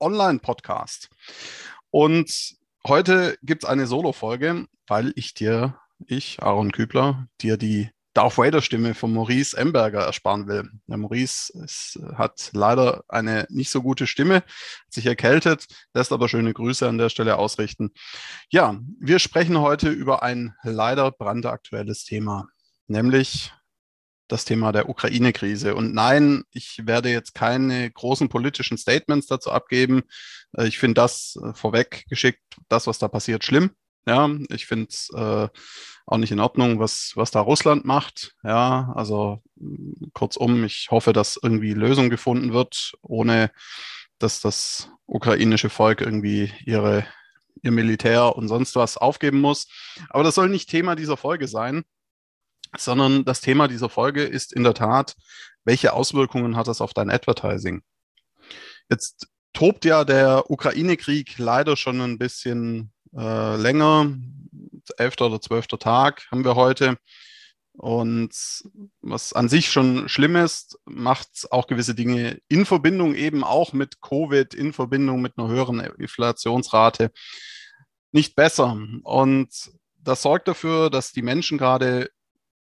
Online-Podcast. Und heute gibt es eine Solo-Folge, weil ich dir, ich, Aaron Kübler, dir die Darth Vader-Stimme von Maurice Emberger ersparen will. Der Maurice ist, hat leider eine nicht so gute Stimme, hat sich erkältet, lässt aber schöne Grüße an der Stelle ausrichten. Ja, wir sprechen heute über ein leider brandaktuelles Thema, nämlich das Thema der Ukraine-Krise. Und nein, ich werde jetzt keine großen politischen Statements dazu abgeben. Äh, ich finde das äh, vorweg geschickt, das, was da passiert, schlimm. Ja, ich finde es äh, auch nicht in Ordnung, was, was da Russland macht. Ja, also mm, kurzum, ich hoffe, dass irgendwie Lösung gefunden wird, ohne dass das ukrainische Volk irgendwie ihre, ihr Militär und sonst was aufgeben muss. Aber das soll nicht Thema dieser Folge sein sondern das Thema dieser Folge ist in der Tat, welche Auswirkungen hat das auf dein Advertising? Jetzt tobt ja der Ukraine-Krieg leider schon ein bisschen äh, länger. Elfter oder zwölfter Tag haben wir heute. Und was an sich schon schlimm ist, macht auch gewisse Dinge in Verbindung eben auch mit Covid, in Verbindung mit einer höheren Inflationsrate nicht besser. Und das sorgt dafür, dass die Menschen gerade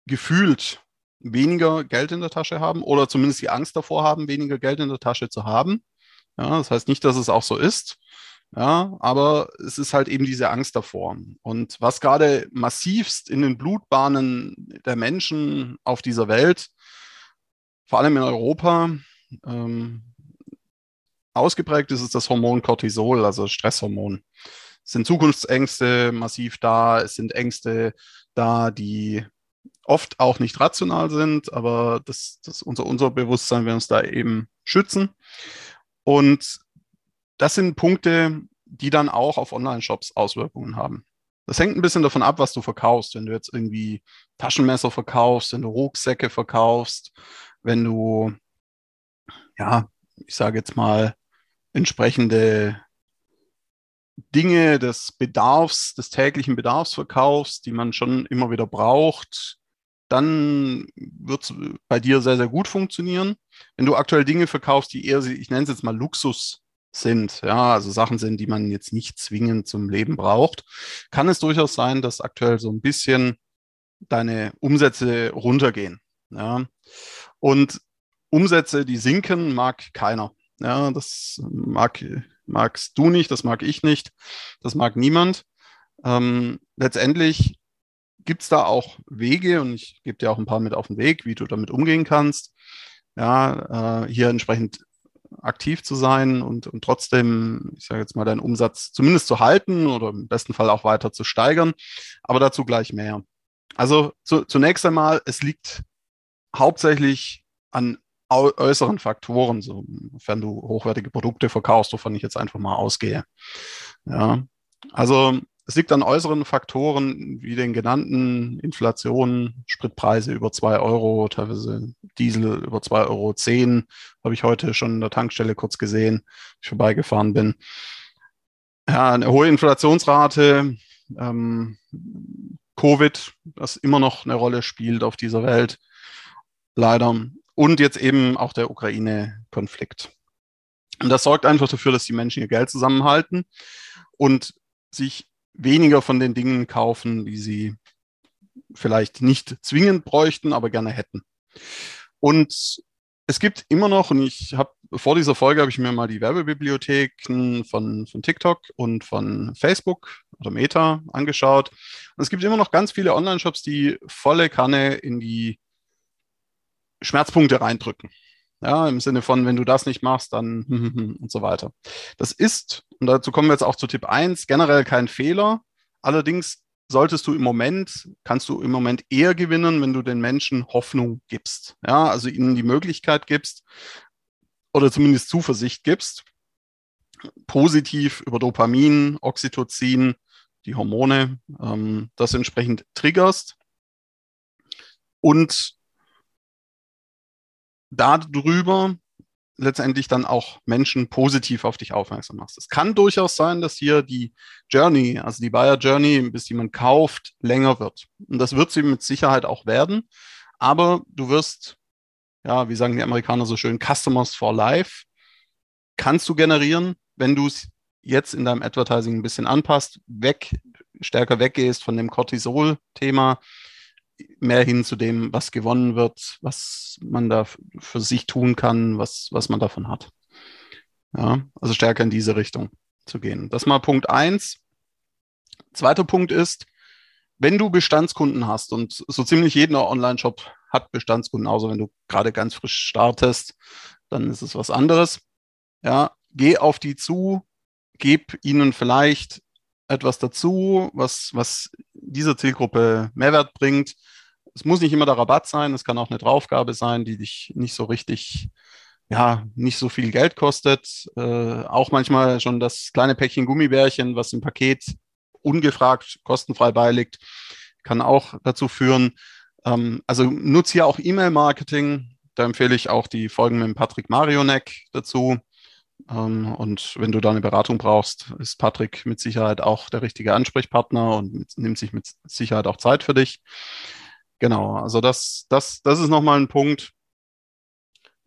gefühlt weniger Geld in der Tasche haben oder zumindest die Angst davor haben, weniger Geld in der Tasche zu haben. Ja, das heißt nicht, dass es auch so ist. Ja, aber es ist halt eben diese Angst davor. Und was gerade massivst in den Blutbahnen der Menschen auf dieser Welt, vor allem in Europa, ähm, ausgeprägt ist, ist das Hormon Cortisol, also Stresshormon. Es sind Zukunftsängste massiv da, es sind Ängste da, die oft auch nicht rational sind, aber das, das unser, unser Bewusstsein will uns da eben schützen. Und das sind Punkte, die dann auch auf Online-Shops Auswirkungen haben. Das hängt ein bisschen davon ab, was du verkaufst. Wenn du jetzt irgendwie Taschenmesser verkaufst, wenn du Rucksäcke verkaufst, wenn du, ja, ich sage jetzt mal, entsprechende Dinge des Bedarfs, des täglichen Bedarfs verkaufst, die man schon immer wieder braucht, dann wird es bei dir sehr, sehr gut funktionieren. Wenn du aktuell Dinge verkaufst, die eher, ich nenne es jetzt mal Luxus sind, ja, also Sachen sind, die man jetzt nicht zwingend zum Leben braucht, kann es durchaus sein, dass aktuell so ein bisschen deine Umsätze runtergehen. Ja. Und Umsätze, die sinken, mag keiner. Ja, das mag, magst du nicht, das mag ich nicht, das mag niemand. Ähm, letztendlich gibt es da auch Wege und ich gebe dir auch ein paar mit auf den Weg, wie du damit umgehen kannst. Ja, äh, hier entsprechend aktiv zu sein und, und trotzdem, ich sage jetzt mal, deinen Umsatz zumindest zu halten oder im besten Fall auch weiter zu steigern. Aber dazu gleich mehr. Also zu, zunächst einmal, es liegt hauptsächlich an äußeren Faktoren, sofern du hochwertige Produkte verkaufst, wovon ich jetzt einfach mal ausgehe. Ja, also es liegt an äußeren Faktoren wie den genannten Inflation, Spritpreise über zwei Euro, teilweise Diesel über zwei Euro, zehn, habe ich heute schon in der Tankstelle kurz gesehen, ich vorbeigefahren bin. Ja, eine hohe Inflationsrate, ähm, Covid, das immer noch eine Rolle spielt auf dieser Welt, leider. Und jetzt eben auch der Ukraine-Konflikt. Und das sorgt einfach dafür, dass die Menschen ihr Geld zusammenhalten und sich weniger von den Dingen kaufen, die sie vielleicht nicht zwingend bräuchten, aber gerne hätten. Und es gibt immer noch, und ich habe vor dieser Folge habe ich mir mal die Werbebibliotheken von, von TikTok und von Facebook oder Meta angeschaut. Und es gibt immer noch ganz viele Online-Shops, die volle Kanne in die Schmerzpunkte reindrücken. Ja, im Sinne von, wenn du das nicht machst, dann und so weiter. Das ist, und dazu kommen wir jetzt auch zu Tipp 1, generell kein Fehler. Allerdings solltest du im Moment, kannst du im Moment eher gewinnen, wenn du den Menschen Hoffnung gibst. Ja, also ihnen die Möglichkeit gibst oder zumindest Zuversicht gibst. positiv über Dopamin, Oxytocin, die Hormone, ähm, das entsprechend triggerst und darüber letztendlich dann auch Menschen positiv auf dich aufmerksam machst. Es kann durchaus sein, dass hier die Journey, also die Buyer Journey, bis jemand kauft, länger wird. Und das wird sie mit Sicherheit auch werden. Aber du wirst, ja, wie sagen die Amerikaner so schön, Customers for Life, kannst du generieren, wenn du es jetzt in deinem Advertising ein bisschen anpasst, weg, stärker weggehst von dem Cortisol-Thema, mehr hin zu dem, was gewonnen wird, was man da für sich tun kann, was, was man davon hat. Ja, also stärker in diese Richtung zu gehen. Das mal Punkt eins. Zweiter Punkt ist, wenn du Bestandskunden hast und so ziemlich jeder Online-Shop hat Bestandskunden, außer wenn du gerade ganz frisch startest, dann ist es was anderes. Ja, geh auf die zu, gib ihnen vielleicht etwas dazu, was, was dieser Zielgruppe Mehrwert bringt. Es muss nicht immer der Rabatt sein, es kann auch eine Draufgabe sein, die dich nicht so richtig, ja, nicht so viel Geld kostet. Äh, auch manchmal schon das kleine Päckchen Gummibärchen, was im Paket ungefragt kostenfrei beiliegt, kann auch dazu führen. Ähm, also nutze hier auch E-Mail-Marketing. Da empfehle ich auch die Folgen mit Patrick Marionek dazu. Ähm, und wenn du da eine Beratung brauchst, ist Patrick mit Sicherheit auch der richtige Ansprechpartner und nimmt sich mit Sicherheit auch Zeit für dich. Genau, also das, das, das ist nochmal ein Punkt.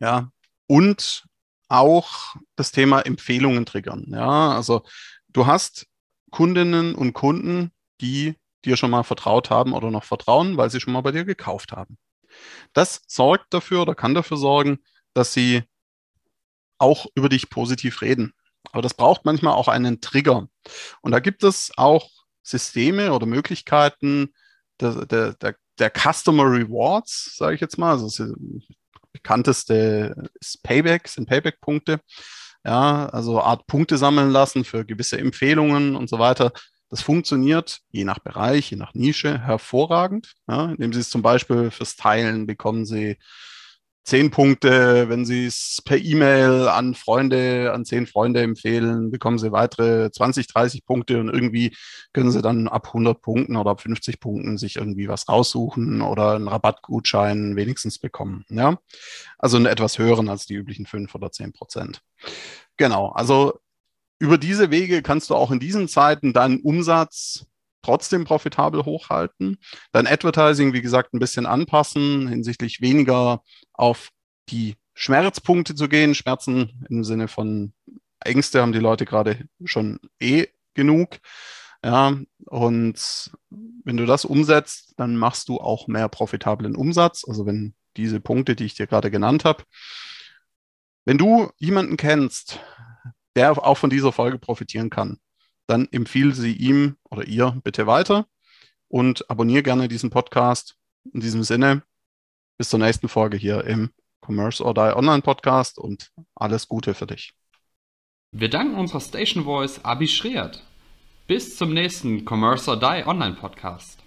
Ja, und auch das Thema Empfehlungen triggern. Ja, also du hast Kundinnen und Kunden, die dir schon mal vertraut haben oder noch vertrauen, weil sie schon mal bei dir gekauft haben. Das sorgt dafür oder kann dafür sorgen, dass sie auch über dich positiv reden. Aber das braucht manchmal auch einen Trigger. Und da gibt es auch Systeme oder Möglichkeiten der, der, der, der Customer Rewards, sage ich jetzt mal. Also das bekannteste ist Payback, sind Payback-Punkte. Ja, also Art Punkte sammeln lassen für gewisse Empfehlungen und so weiter. Das funktioniert je nach Bereich, je nach Nische hervorragend. Ja, indem Sie es zum Beispiel fürs Teilen bekommen Sie zehn Punkte, wenn Sie es per E-Mail an Freunde, an zehn Freunde empfehlen, bekommen Sie weitere 20, 30 Punkte und irgendwie können Sie dann ab 100 Punkten oder ab 50 Punkten sich irgendwie was raussuchen oder einen Rabattgutschein wenigstens bekommen. Ja, also einen etwas höheren als die üblichen fünf oder zehn Prozent. Genau, also über diese Wege kannst du auch in diesen Zeiten deinen Umsatz trotzdem profitabel hochhalten. Dein Advertising, wie gesagt, ein bisschen anpassen, hinsichtlich weniger auf die Schmerzpunkte zu gehen. Schmerzen im Sinne von Ängste haben die Leute gerade schon eh genug. Ja, und wenn du das umsetzt, dann machst du auch mehr profitablen Umsatz. Also wenn diese Punkte, die ich dir gerade genannt habe, wenn du jemanden kennst, der auch von dieser Folge profitieren kann, dann empfehle sie ihm oder ihr bitte weiter und abonniere gerne diesen Podcast. In diesem Sinne, bis zur nächsten Folge hier im Commerce or Die Online Podcast und alles Gute für dich. Wir danken unserer Station Voice Abi Schreert. Bis zum nächsten Commerce or Die Online Podcast.